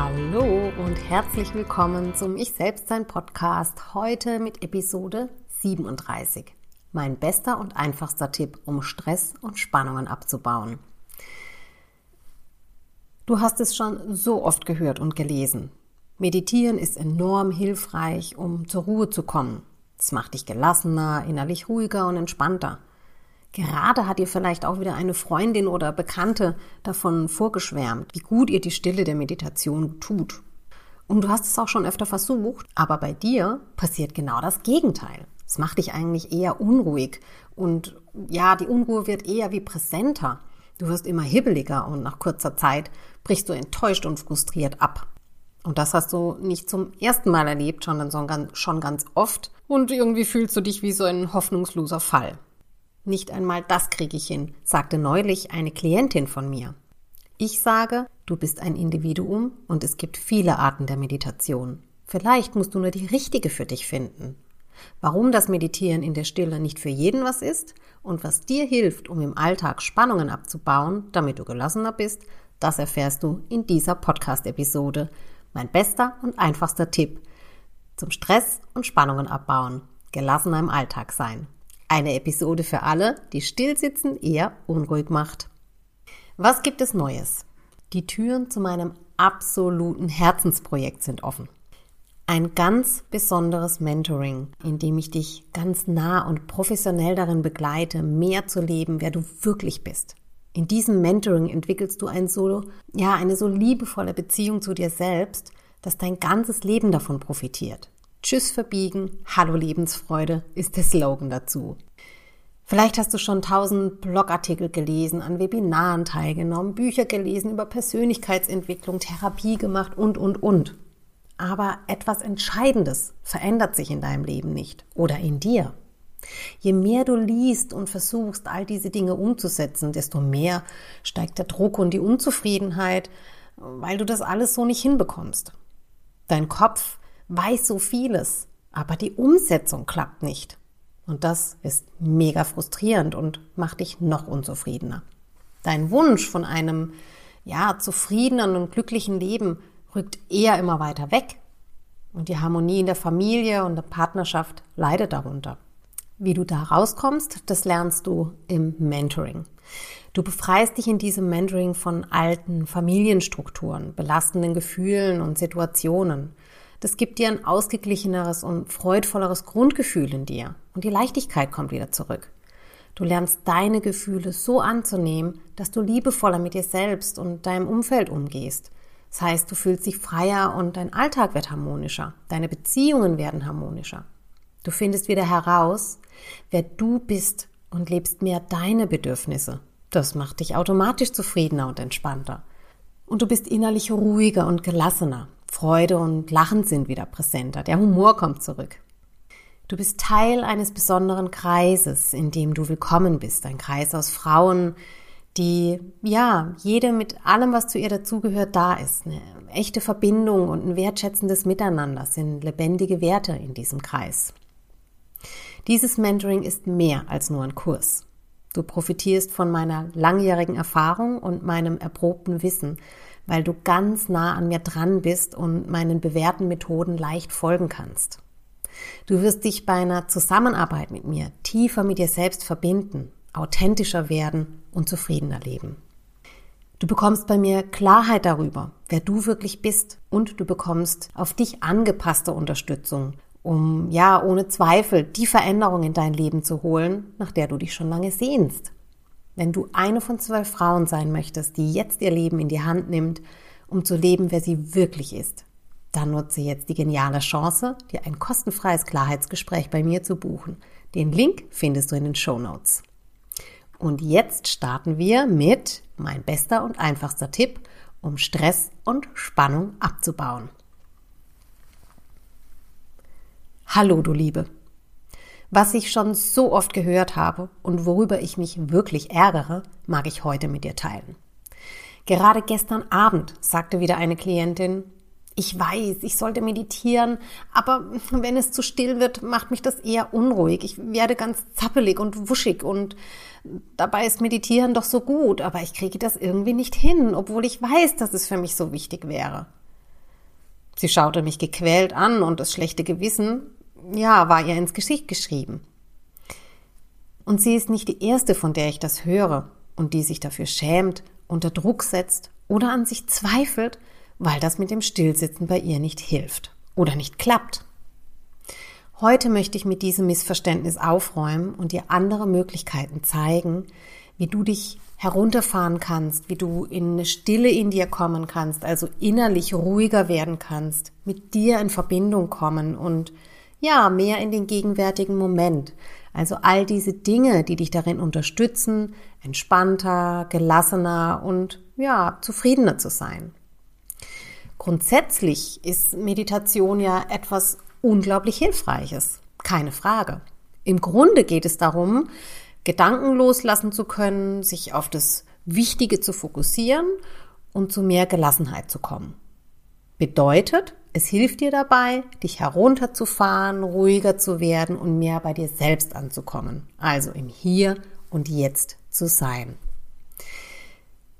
Hallo und herzlich willkommen zum Ich Selbstsein Podcast. Heute mit Episode 37. Mein bester und einfachster Tipp, um Stress und Spannungen abzubauen. Du hast es schon so oft gehört und gelesen. Meditieren ist enorm hilfreich, um zur Ruhe zu kommen. Es macht dich gelassener, innerlich ruhiger und entspannter. Gerade hat ihr vielleicht auch wieder eine Freundin oder Bekannte davon vorgeschwärmt, wie gut ihr die Stille der Meditation tut. Und du hast es auch schon öfter versucht, aber bei dir passiert genau das Gegenteil. Es macht dich eigentlich eher unruhig und ja, die Unruhe wird eher wie präsenter. Du wirst immer hibbeliger und nach kurzer Zeit brichst du enttäuscht und frustriert ab. Und das hast du nicht zum ersten Mal erlebt, sondern schon ganz oft. Und irgendwie fühlst du dich wie so ein hoffnungsloser Fall. Nicht einmal das kriege ich hin, sagte neulich eine Klientin von mir. Ich sage, du bist ein Individuum und es gibt viele Arten der Meditation. Vielleicht musst du nur die richtige für dich finden. Warum das Meditieren in der Stille nicht für jeden was ist und was dir hilft, um im Alltag Spannungen abzubauen, damit du gelassener bist, das erfährst du in dieser Podcast-Episode. Mein bester und einfachster Tipp zum Stress und Spannungen abbauen, gelassener im Alltag sein. Eine Episode für alle, die stillsitzen eher unruhig macht. Was gibt es Neues? Die Türen zu meinem absoluten Herzensprojekt sind offen. Ein ganz besonderes Mentoring, in dem ich dich ganz nah und professionell darin begleite, mehr zu leben, wer du wirklich bist. In diesem Mentoring entwickelst du ein so, ja, eine so liebevolle Beziehung zu dir selbst, dass dein ganzes Leben davon profitiert. Tschüss verbiegen, Hallo Lebensfreude ist der Slogan dazu. Vielleicht hast du schon tausend Blogartikel gelesen, an Webinaren teilgenommen, Bücher gelesen über Persönlichkeitsentwicklung, Therapie gemacht und, und, und. Aber etwas Entscheidendes verändert sich in deinem Leben nicht oder in dir. Je mehr du liest und versuchst, all diese Dinge umzusetzen, desto mehr steigt der Druck und die Unzufriedenheit, weil du das alles so nicht hinbekommst. Dein Kopf weiß so vieles, aber die Umsetzung klappt nicht. Und das ist mega frustrierend und macht dich noch unzufriedener. Dein Wunsch von einem, ja, zufriedenen und glücklichen Leben rückt eher immer weiter weg. Und die Harmonie in der Familie und der Partnerschaft leidet darunter. Wie du da rauskommst, das lernst du im Mentoring. Du befreist dich in diesem Mentoring von alten Familienstrukturen, belastenden Gefühlen und Situationen. Das gibt dir ein ausgeglicheneres und freudvolleres Grundgefühl in dir und die Leichtigkeit kommt wieder zurück. Du lernst deine Gefühle so anzunehmen, dass du liebevoller mit dir selbst und deinem Umfeld umgehst. Das heißt, du fühlst dich freier und dein Alltag wird harmonischer, deine Beziehungen werden harmonischer. Du findest wieder heraus, wer du bist und lebst mehr deine Bedürfnisse. Das macht dich automatisch zufriedener und entspannter. Und du bist innerlich ruhiger und gelassener. Freude und Lachen sind wieder präsenter. Der Humor kommt zurück. Du bist Teil eines besonderen Kreises, in dem du willkommen bist. Ein Kreis aus Frauen, die, ja, jede mit allem, was zu ihr dazugehört, da ist. Eine echte Verbindung und ein wertschätzendes Miteinander sind lebendige Werte in diesem Kreis. Dieses Mentoring ist mehr als nur ein Kurs. Du profitierst von meiner langjährigen Erfahrung und meinem erprobten Wissen, weil du ganz nah an mir dran bist und meinen bewährten Methoden leicht folgen kannst. Du wirst dich bei einer Zusammenarbeit mit mir tiefer mit dir selbst verbinden, authentischer werden und zufriedener leben. Du bekommst bei mir Klarheit darüber, wer du wirklich bist und du bekommst auf dich angepasste Unterstützung, um ja ohne Zweifel die Veränderung in dein Leben zu holen, nach der du dich schon lange sehnst. Wenn du eine von zwölf Frauen sein möchtest, die jetzt ihr Leben in die Hand nimmt, um zu leben, wer sie wirklich ist, dann nutze jetzt die geniale Chance, dir ein kostenfreies Klarheitsgespräch bei mir zu buchen. Den Link findest du in den Show Notes. Und jetzt starten wir mit mein bester und einfachster Tipp, um Stress und Spannung abzubauen. Hallo, du Liebe. Was ich schon so oft gehört habe und worüber ich mich wirklich ärgere, mag ich heute mit dir teilen. Gerade gestern Abend sagte wieder eine Klientin, ich weiß, ich sollte meditieren, aber wenn es zu still wird, macht mich das eher unruhig. Ich werde ganz zappelig und wuschig und dabei ist Meditieren doch so gut, aber ich kriege das irgendwie nicht hin, obwohl ich weiß, dass es für mich so wichtig wäre. Sie schaute mich gequält an und das schlechte Gewissen, ja, war ihr ins Gesicht geschrieben. Und sie ist nicht die erste, von der ich das höre und die sich dafür schämt, unter Druck setzt oder an sich zweifelt, weil das mit dem Stillsitzen bei ihr nicht hilft oder nicht klappt. Heute möchte ich mit diesem Missverständnis aufräumen und dir andere Möglichkeiten zeigen, wie du dich herunterfahren kannst, wie du in eine Stille in dir kommen kannst, also innerlich ruhiger werden kannst, mit dir in Verbindung kommen und ja, mehr in den gegenwärtigen Moment. Also all diese Dinge, die dich darin unterstützen, entspannter, gelassener und ja, zufriedener zu sein. Grundsätzlich ist Meditation ja etwas unglaublich Hilfreiches. Keine Frage. Im Grunde geht es darum, Gedanken loslassen zu können, sich auf das Wichtige zu fokussieren und zu mehr Gelassenheit zu kommen. Bedeutet, es hilft dir dabei, dich herunterzufahren, ruhiger zu werden und mehr bei dir selbst anzukommen. Also im Hier und Jetzt zu sein.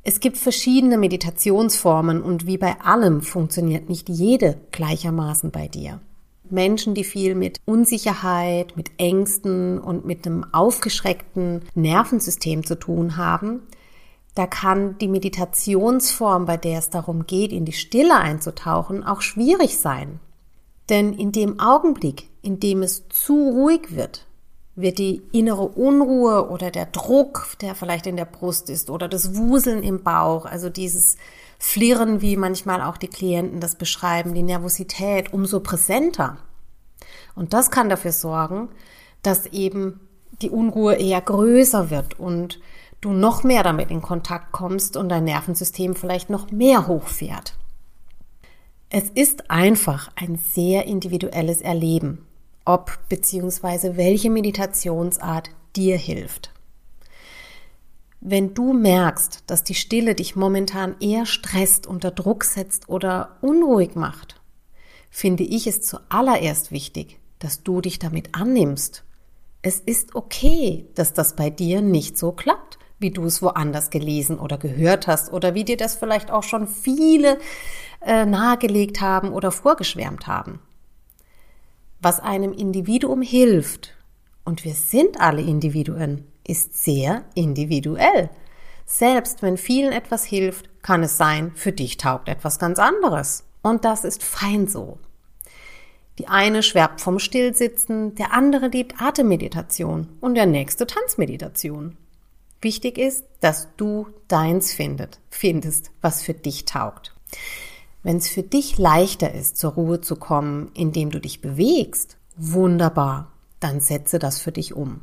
Es gibt verschiedene Meditationsformen und wie bei allem funktioniert nicht jede gleichermaßen bei dir. Menschen, die viel mit Unsicherheit, mit Ängsten und mit einem aufgeschreckten Nervensystem zu tun haben, da kann die Meditationsform, bei der es darum geht, in die Stille einzutauchen, auch schwierig sein. Denn in dem Augenblick, in dem es zu ruhig wird, wird die innere Unruhe oder der Druck, der vielleicht in der Brust ist, oder das Wuseln im Bauch, also dieses Flirren, wie manchmal auch die Klienten das beschreiben, die Nervosität, umso präsenter. Und das kann dafür sorgen, dass eben die Unruhe eher größer wird und du noch mehr damit in Kontakt kommst und dein Nervensystem vielleicht noch mehr hochfährt. Es ist einfach ein sehr individuelles Erleben ob bzw. welche Meditationsart dir hilft. Wenn du merkst, dass die Stille dich momentan eher stresst, unter Druck setzt oder unruhig macht, finde ich es zuallererst wichtig, dass du dich damit annimmst. Es ist okay, dass das bei dir nicht so klappt, wie du es woanders gelesen oder gehört hast oder wie dir das vielleicht auch schon viele äh, nahegelegt haben oder vorgeschwärmt haben was einem Individuum hilft, und wir sind alle Individuen, ist sehr individuell. Selbst wenn vielen etwas hilft, kann es sein, für dich taugt etwas ganz anderes. Und das ist fein so. Die eine schwärmt vom Stillsitzen, der andere liebt Atemmeditation und der nächste Tanzmeditation. Wichtig ist, dass du deins findet, findest, was für dich taugt. Wenn es für dich leichter ist, zur Ruhe zu kommen, indem du dich bewegst, wunderbar, dann setze das für dich um.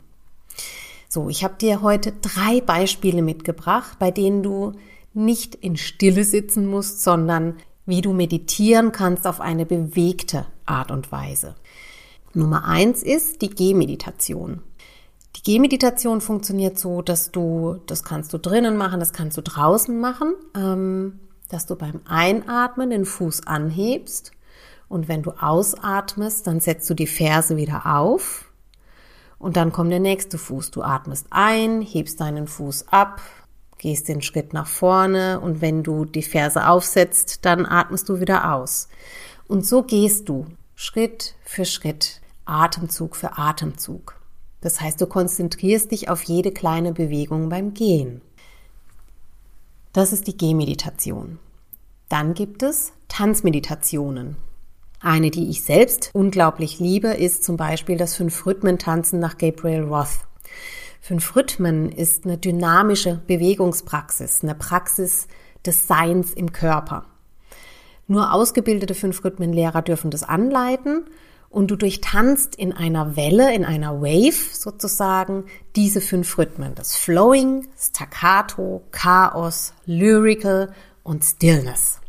So, ich habe dir heute drei Beispiele mitgebracht, bei denen du nicht in Stille sitzen musst, sondern wie du meditieren kannst auf eine bewegte Art und Weise. Nummer eins ist die Gehmeditation. Die Gehmeditation funktioniert so, dass du, das kannst du drinnen machen, das kannst du draußen machen. Ähm, dass du beim Einatmen den Fuß anhebst und wenn du ausatmest, dann setzt du die Ferse wieder auf und dann kommt der nächste Fuß. Du atmest ein, hebst deinen Fuß ab, gehst den Schritt nach vorne und wenn du die Ferse aufsetzt, dann atmest du wieder aus. Und so gehst du Schritt für Schritt, Atemzug für Atemzug. Das heißt, du konzentrierst dich auf jede kleine Bewegung beim Gehen. Das ist die Gehmeditation. Dann gibt es Tanzmeditationen. Eine, die ich selbst unglaublich liebe, ist zum Beispiel das Fünf-Rhythmen-Tanzen nach Gabriel Roth. Fünf Rhythmen ist eine dynamische Bewegungspraxis, eine Praxis des Seins im Körper. Nur ausgebildete Fünf-Rhythmen-Lehrer dürfen das anleiten und du durchtanzt in einer Welle, in einer Wave sozusagen, diese fünf Rhythmen. Das Flowing, Staccato, Chaos, Lyrical und Stillness.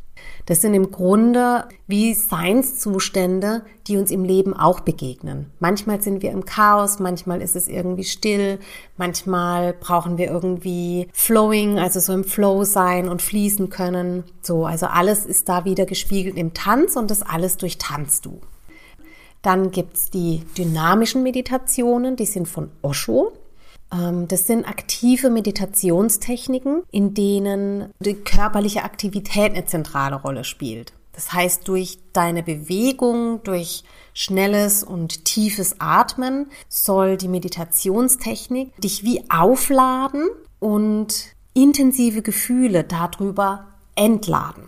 Das sind im Grunde wie Seinszustände, die uns im Leben auch begegnen. Manchmal sind wir im Chaos, manchmal ist es irgendwie still, manchmal brauchen wir irgendwie Flowing, also so im Flow sein und fließen können. So, also alles ist da wieder gespiegelt im Tanz und das alles durchtanzt du. Dann gibt's die dynamischen Meditationen, die sind von Osho. Ähm, das sind aktive Meditationstechniken, in denen die körperliche Aktivität eine zentrale Rolle spielt. Das heißt, durch deine Bewegung, durch schnelles und tiefes Atmen soll die Meditationstechnik dich wie aufladen und intensive Gefühle darüber entladen.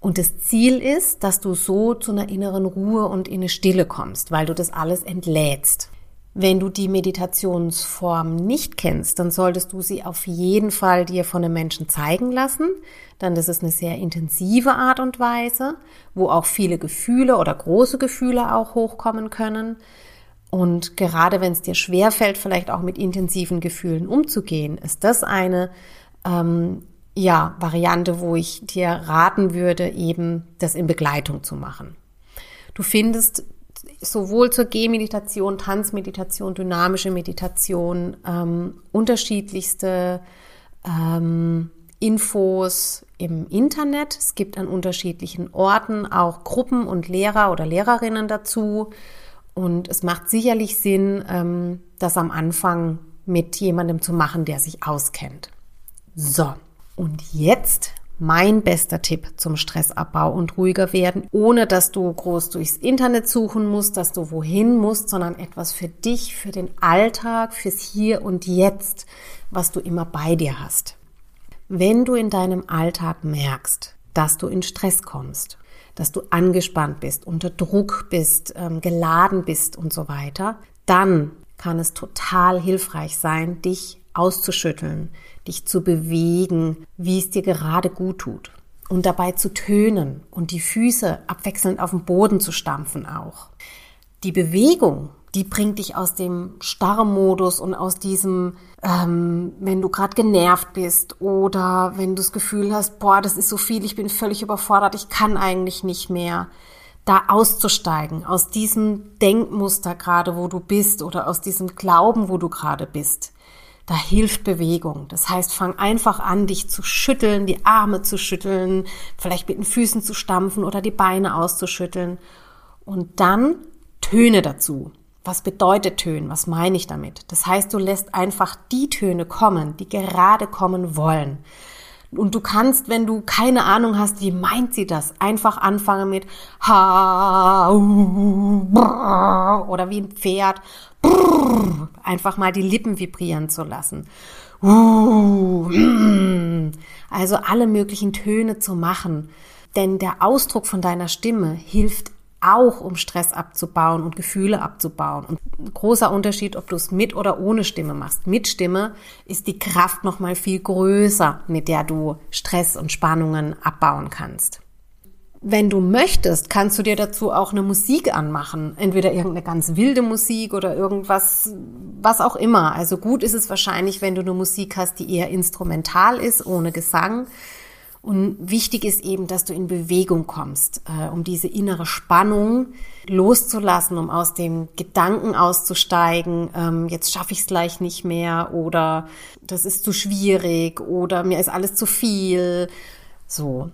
Und das Ziel ist, dass du so zu einer inneren Ruhe und in eine Stille kommst, weil du das alles entlädst. Wenn du die Meditationsform nicht kennst, dann solltest du sie auf jeden Fall dir von einem Menschen zeigen lassen. Dann das ist eine sehr intensive Art und Weise, wo auch viele Gefühle oder große Gefühle auch hochkommen können. Und gerade wenn es dir schwerfällt, vielleicht auch mit intensiven Gefühlen umzugehen, ist das eine ähm, ja, Variante, wo ich dir raten würde, eben das in Begleitung zu machen. Du findest sowohl zur Gehmeditation, Tanzmeditation, dynamische Meditation, ähm, unterschiedlichste ähm, Infos im Internet. Es gibt an unterschiedlichen Orten auch Gruppen und Lehrer oder Lehrerinnen dazu. Und es macht sicherlich Sinn, ähm, das am Anfang mit jemandem zu machen, der sich auskennt. So, und jetzt mein bester Tipp zum Stressabbau und ruhiger werden, ohne dass du groß durchs Internet suchen musst, dass du wohin musst, sondern etwas für dich, für den Alltag, fürs Hier und Jetzt, was du immer bei dir hast. Wenn du in deinem Alltag merkst, dass du in Stress kommst, dass du angespannt bist, unter Druck bist, ähm, geladen bist und so weiter, dann kann es total hilfreich sein, dich auszuschütteln, dich zu bewegen, wie es dir gerade gut tut. Und dabei zu tönen und die Füße abwechselnd auf den Boden zu stampfen auch. Die Bewegung, die bringt dich aus dem starren Modus und aus diesem, ähm, wenn du gerade genervt bist oder wenn du das Gefühl hast, boah, das ist so viel, ich bin völlig überfordert, ich kann eigentlich nicht mehr, da auszusteigen, aus diesem Denkmuster gerade, wo du bist oder aus diesem Glauben, wo du gerade bist. Da hilft Bewegung. Das heißt, fang einfach an, dich zu schütteln, die Arme zu schütteln, vielleicht mit den Füßen zu stampfen oder die Beine auszuschütteln. Und dann Töne dazu. Was bedeutet Tönen? Was meine ich damit? Das heißt, du lässt einfach die Töne kommen, die gerade kommen wollen. Und du kannst, wenn du keine Ahnung hast, wie meint sie das, einfach anfangen mit ha oder wie ein Pferd einfach mal die Lippen vibrieren zu lassen. Also alle möglichen Töne zu machen. Denn der Ausdruck von deiner Stimme hilft auch, um Stress abzubauen und Gefühle abzubauen. Und großer Unterschied, ob du es mit oder ohne Stimme machst. Mit Stimme ist die Kraft noch mal viel größer, mit der du Stress und Spannungen abbauen kannst. Wenn du möchtest, kannst du dir dazu auch eine Musik anmachen. Entweder irgendeine ganz wilde Musik oder irgendwas, was auch immer. Also gut ist es wahrscheinlich, wenn du eine Musik hast, die eher instrumental ist, ohne Gesang. Und wichtig ist eben, dass du in Bewegung kommst, äh, um diese innere Spannung loszulassen, um aus dem Gedanken auszusteigen, ähm, jetzt schaffe ich es gleich nicht mehr oder das ist zu schwierig oder mir ist alles zu viel. So,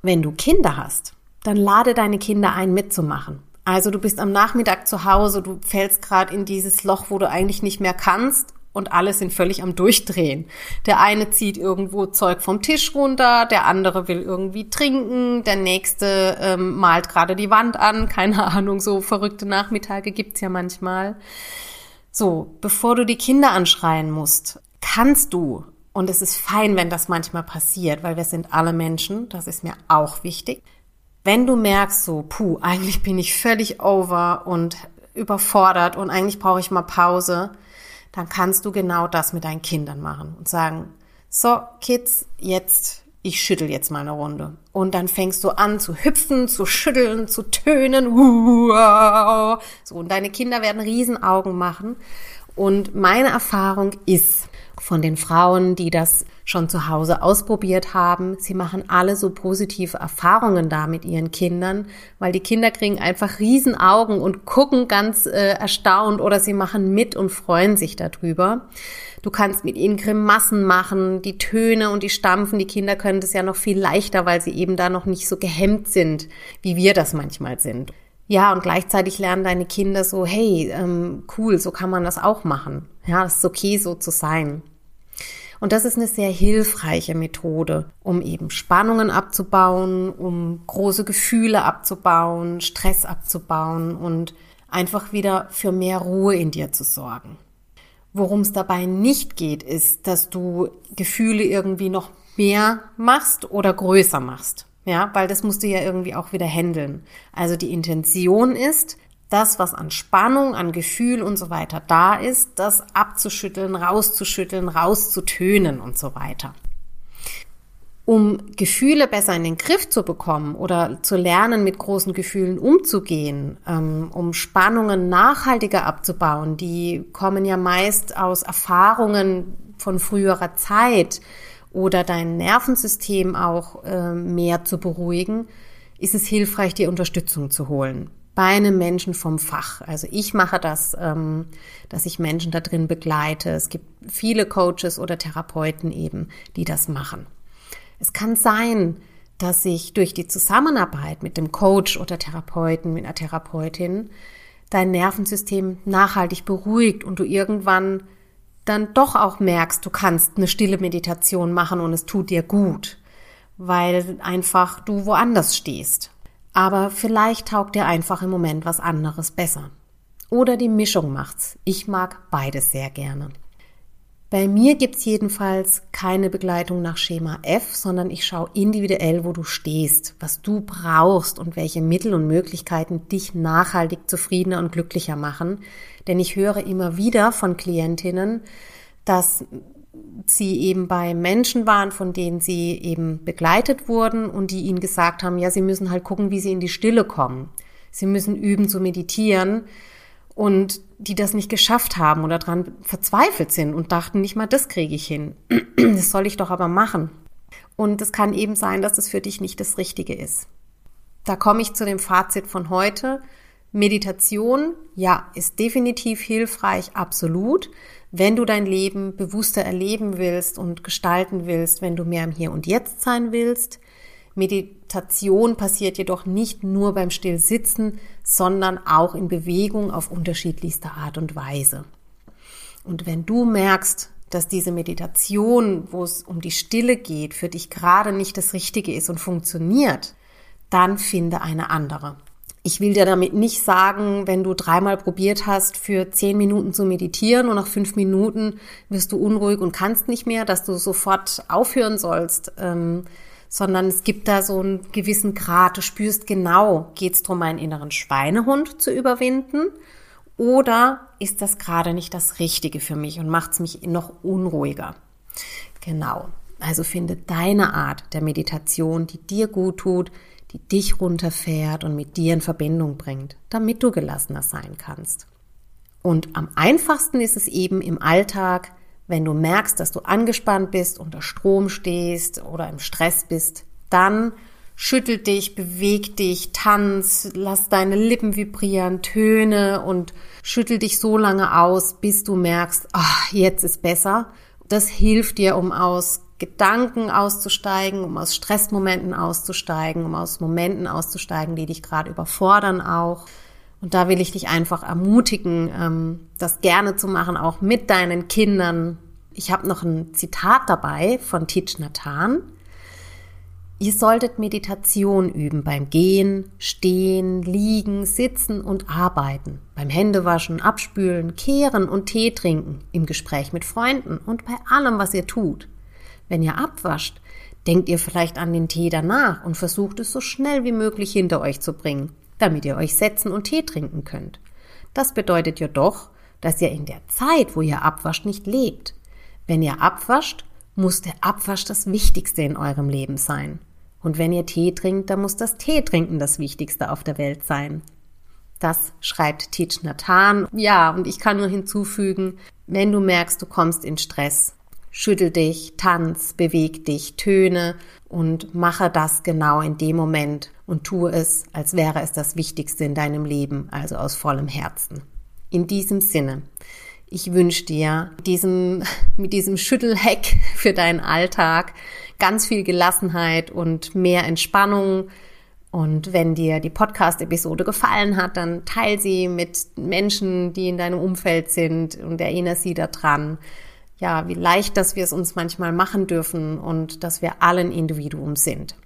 wenn du Kinder hast, dann lade deine Kinder ein, mitzumachen. Also du bist am Nachmittag zu Hause, du fällst gerade in dieses Loch, wo du eigentlich nicht mehr kannst und alle sind völlig am Durchdrehen. Der eine zieht irgendwo Zeug vom Tisch runter, der andere will irgendwie trinken, der nächste ähm, malt gerade die Wand an, keine Ahnung, so verrückte Nachmittage gibt's ja manchmal. So, bevor du die Kinder anschreien musst, kannst du und es ist fein, wenn das manchmal passiert, weil wir sind alle Menschen, das ist mir auch wichtig. Wenn du merkst, so, puh, eigentlich bin ich völlig over und überfordert und eigentlich brauche ich mal Pause, dann kannst du genau das mit deinen Kindern machen und sagen, so, Kids, jetzt, ich schüttel jetzt mal eine Runde. Und dann fängst du an zu hüpfen, zu schütteln, zu tönen. So, und deine Kinder werden Riesenaugen machen. Und meine Erfahrung ist von den Frauen, die das schon zu Hause ausprobiert haben. Sie machen alle so positive Erfahrungen da mit ihren Kindern, weil die Kinder kriegen einfach Riesenaugen und gucken ganz äh, erstaunt oder sie machen mit und freuen sich darüber. Du kannst mit ihnen Grimassen machen, die Töne und die Stampfen. Die Kinder können das ja noch viel leichter, weil sie eben da noch nicht so gehemmt sind, wie wir das manchmal sind. Ja, und gleichzeitig lernen deine Kinder so, hey, ähm, cool, so kann man das auch machen. Ja, es ist okay, so zu sein. Und das ist eine sehr hilfreiche Methode, um eben Spannungen abzubauen, um große Gefühle abzubauen, Stress abzubauen und einfach wieder für mehr Ruhe in dir zu sorgen. Worum es dabei nicht geht, ist, dass du Gefühle irgendwie noch mehr machst oder größer machst. Ja, weil das musst du ja irgendwie auch wieder handeln. Also die Intention ist, das, was an Spannung, an Gefühl und so weiter da ist, das abzuschütteln, rauszuschütteln, rauszutönen und so weiter. Um Gefühle besser in den Griff zu bekommen oder zu lernen, mit großen Gefühlen umzugehen, ähm, um Spannungen nachhaltiger abzubauen, die kommen ja meist aus Erfahrungen von früherer Zeit oder dein Nervensystem auch äh, mehr zu beruhigen, ist es hilfreich, dir Unterstützung zu holen bei einem Menschen vom Fach. Also ich mache das, ähm, dass ich Menschen da drin begleite. Es gibt viele Coaches oder Therapeuten eben, die das machen. Es kann sein, dass sich durch die Zusammenarbeit mit dem Coach oder Therapeuten, mit einer Therapeutin, dein Nervensystem nachhaltig beruhigt und du irgendwann dann doch auch merkst, du kannst eine stille Meditation machen und es tut dir gut, weil einfach du woanders stehst. Aber vielleicht taugt dir einfach im Moment was anderes besser. Oder die Mischung macht's. Ich mag beides sehr gerne. Bei mir gibt's jedenfalls keine Begleitung nach Schema F, sondern ich schaue individuell, wo du stehst, was du brauchst und welche Mittel und Möglichkeiten dich nachhaltig zufriedener und glücklicher machen. Denn ich höre immer wieder von Klientinnen, dass sie eben bei Menschen waren, von denen sie eben begleitet wurden und die ihnen gesagt haben, ja, sie müssen halt gucken, wie sie in die Stille kommen. Sie müssen üben zu meditieren und die das nicht geschafft haben oder daran verzweifelt sind und dachten, nicht mal das kriege ich hin. Das soll ich doch aber machen. Und es kann eben sein, dass es für dich nicht das Richtige ist. Da komme ich zu dem Fazit von heute. Meditation, ja, ist definitiv hilfreich, absolut wenn du dein Leben bewusster erleben willst und gestalten willst, wenn du mehr im Hier und Jetzt sein willst. Meditation passiert jedoch nicht nur beim Stillsitzen, sondern auch in Bewegung auf unterschiedlichste Art und Weise. Und wenn du merkst, dass diese Meditation, wo es um die Stille geht, für dich gerade nicht das Richtige ist und funktioniert, dann finde eine andere. Ich will dir damit nicht sagen, wenn du dreimal probiert hast, für zehn Minuten zu meditieren und nach fünf Minuten wirst du unruhig und kannst nicht mehr, dass du sofort aufhören sollst, ähm, sondern es gibt da so einen gewissen Grad. Du spürst genau, geht es darum, einen inneren Schweinehund zu überwinden oder ist das gerade nicht das Richtige für mich und macht es mich noch unruhiger? Genau. Also finde deine Art der Meditation, die dir gut tut, die dich runterfährt und mit dir in Verbindung bringt, damit du gelassener sein kannst. Und am einfachsten ist es eben im Alltag, wenn du merkst, dass du angespannt bist, unter Strom stehst oder im Stress bist, dann schüttel dich, beweg dich, tanz, lass deine Lippen vibrieren, töne und schüttel dich so lange aus, bis du merkst, ach, jetzt ist besser. Das hilft dir, um aus Gedanken auszusteigen, um aus Stressmomenten auszusteigen, um aus Momenten auszusteigen, die dich gerade überfordern auch. Und da will ich dich einfach ermutigen, ähm, das gerne zu machen, auch mit deinen Kindern. Ich habe noch ein Zitat dabei von Tich Nathan. Ihr solltet Meditation üben beim Gehen, Stehen, Liegen, Sitzen und Arbeiten, beim Händewaschen, Abspülen, Kehren und Tee trinken, im Gespräch mit Freunden und bei allem, was ihr tut wenn ihr abwascht, denkt ihr vielleicht an den Tee danach und versucht es so schnell wie möglich hinter euch zu bringen, damit ihr euch setzen und Tee trinken könnt. Das bedeutet ja doch, dass ihr in der Zeit, wo ihr abwascht, nicht lebt. Wenn ihr abwascht, muss der Abwasch das Wichtigste in eurem Leben sein. Und wenn ihr Tee trinkt, dann muss das Tee trinken das Wichtigste auf der Welt sein. Das schreibt Teach Nathan. Ja, und ich kann nur hinzufügen, wenn du merkst, du kommst in Stress, schüttel dich, tanz, beweg dich, töne und mache das genau in dem Moment und tue es, als wäre es das Wichtigste in deinem Leben, also aus vollem Herzen. In diesem Sinne, ich wünsche dir diesem, mit diesem Schüttelheck für deinen Alltag ganz viel Gelassenheit und mehr Entspannung. Und wenn dir die Podcast-Episode gefallen hat, dann teil sie mit Menschen, die in deinem Umfeld sind und erinnere sie daran, ja, wie leicht, dass wir es uns manchmal machen dürfen und dass wir allen Individuum sind.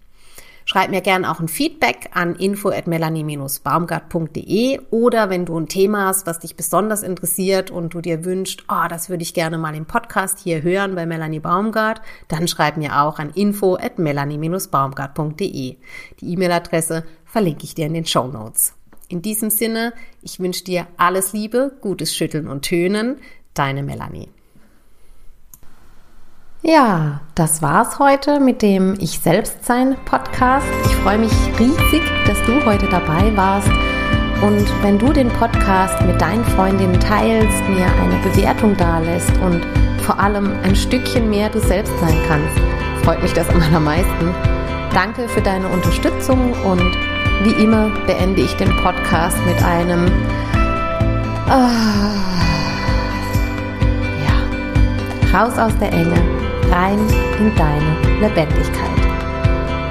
Schreib mir gerne auch ein Feedback an info at melanie-baumgart.de oder wenn du ein Thema hast, was dich besonders interessiert und du dir wünschst, oh, das würde ich gerne mal im Podcast hier hören bei Melanie Baumgart, dann schreib mir auch an info at melanie-baumgart.de. Die E-Mail-Adresse verlinke ich dir in den Show Notes. In diesem Sinne, ich wünsche dir alles Liebe, gutes Schütteln und Tönen. Deine Melanie. Ja, das war's heute mit dem Ich Selbstsein Podcast. Ich freue mich riesig, dass du heute dabei warst. Und wenn du den Podcast mit deinen Freundinnen teilst, mir eine Bewertung dalässt und vor allem ein Stückchen mehr du selbst sein kannst, freut mich das am allermeisten. Danke für deine Unterstützung und wie immer beende ich den Podcast mit einem ah, raus aus der Enge rein in deine Lebendigkeit.